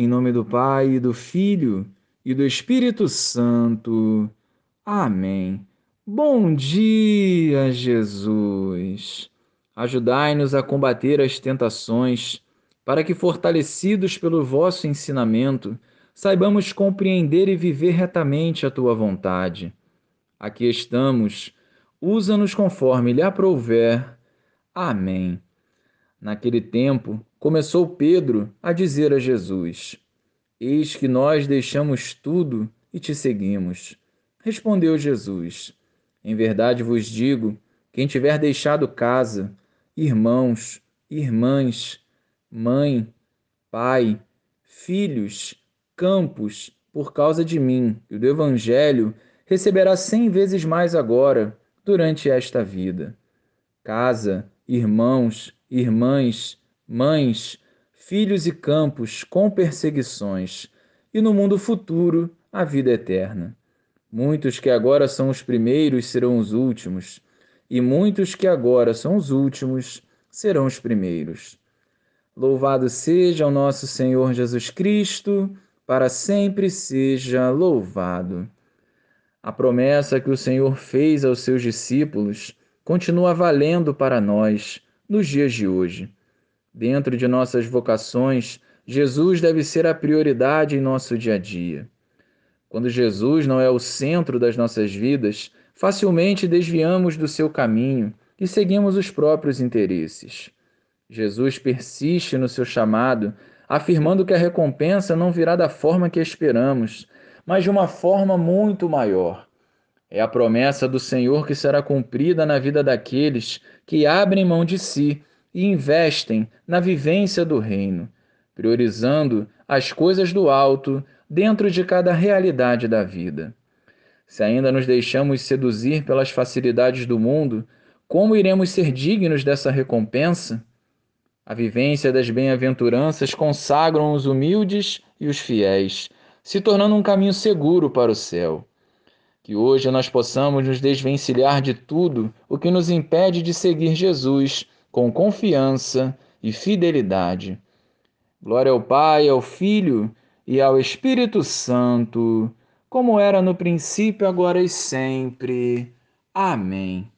Em nome do Pai, e do Filho e do Espírito Santo. Amém. Bom dia, Jesus. Ajudai-nos a combater as tentações, para que, fortalecidos pelo vosso ensinamento, saibamos compreender e viver retamente a tua vontade. Aqui estamos, usa-nos conforme lhe aprouver. Amém. Naquele tempo, começou Pedro a dizer a Jesus: Eis que nós deixamos tudo e te seguimos. Respondeu Jesus: Em verdade vos digo: quem tiver deixado casa, irmãos, irmãs, mãe, pai, filhos, campos, por causa de mim e do Evangelho, receberá cem vezes mais agora, durante esta vida. Casa, irmãos, irmãs, mães, filhos e campos com perseguições, e no mundo futuro a vida eterna. Muitos que agora são os primeiros serão os últimos, e muitos que agora são os últimos serão os primeiros. Louvado seja o nosso Senhor Jesus Cristo, para sempre seja louvado. A promessa que o Senhor fez aos seus discípulos continua valendo para nós nos dias de hoje. Dentro de nossas vocações, Jesus deve ser a prioridade em nosso dia a dia. Quando Jesus não é o centro das nossas vidas, facilmente desviamos do seu caminho e seguimos os próprios interesses. Jesus persiste no seu chamado, afirmando que a recompensa não virá da forma que esperamos, mas de uma forma muito maior. É a promessa do Senhor que será cumprida na vida daqueles que abrem mão de si e investem na vivência do reino, priorizando as coisas do alto dentro de cada realidade da vida. Se ainda nos deixamos seduzir pelas facilidades do mundo, como iremos ser dignos dessa recompensa? A vivência das bem-aventuranças consagram os humildes e os fiéis, se tornando um caminho seguro para o céu. Que hoje nós possamos nos desvencilhar de tudo o que nos impede de seguir Jesus com confiança e fidelidade. Glória ao Pai, ao Filho e ao Espírito Santo, como era no princípio, agora e sempre. Amém.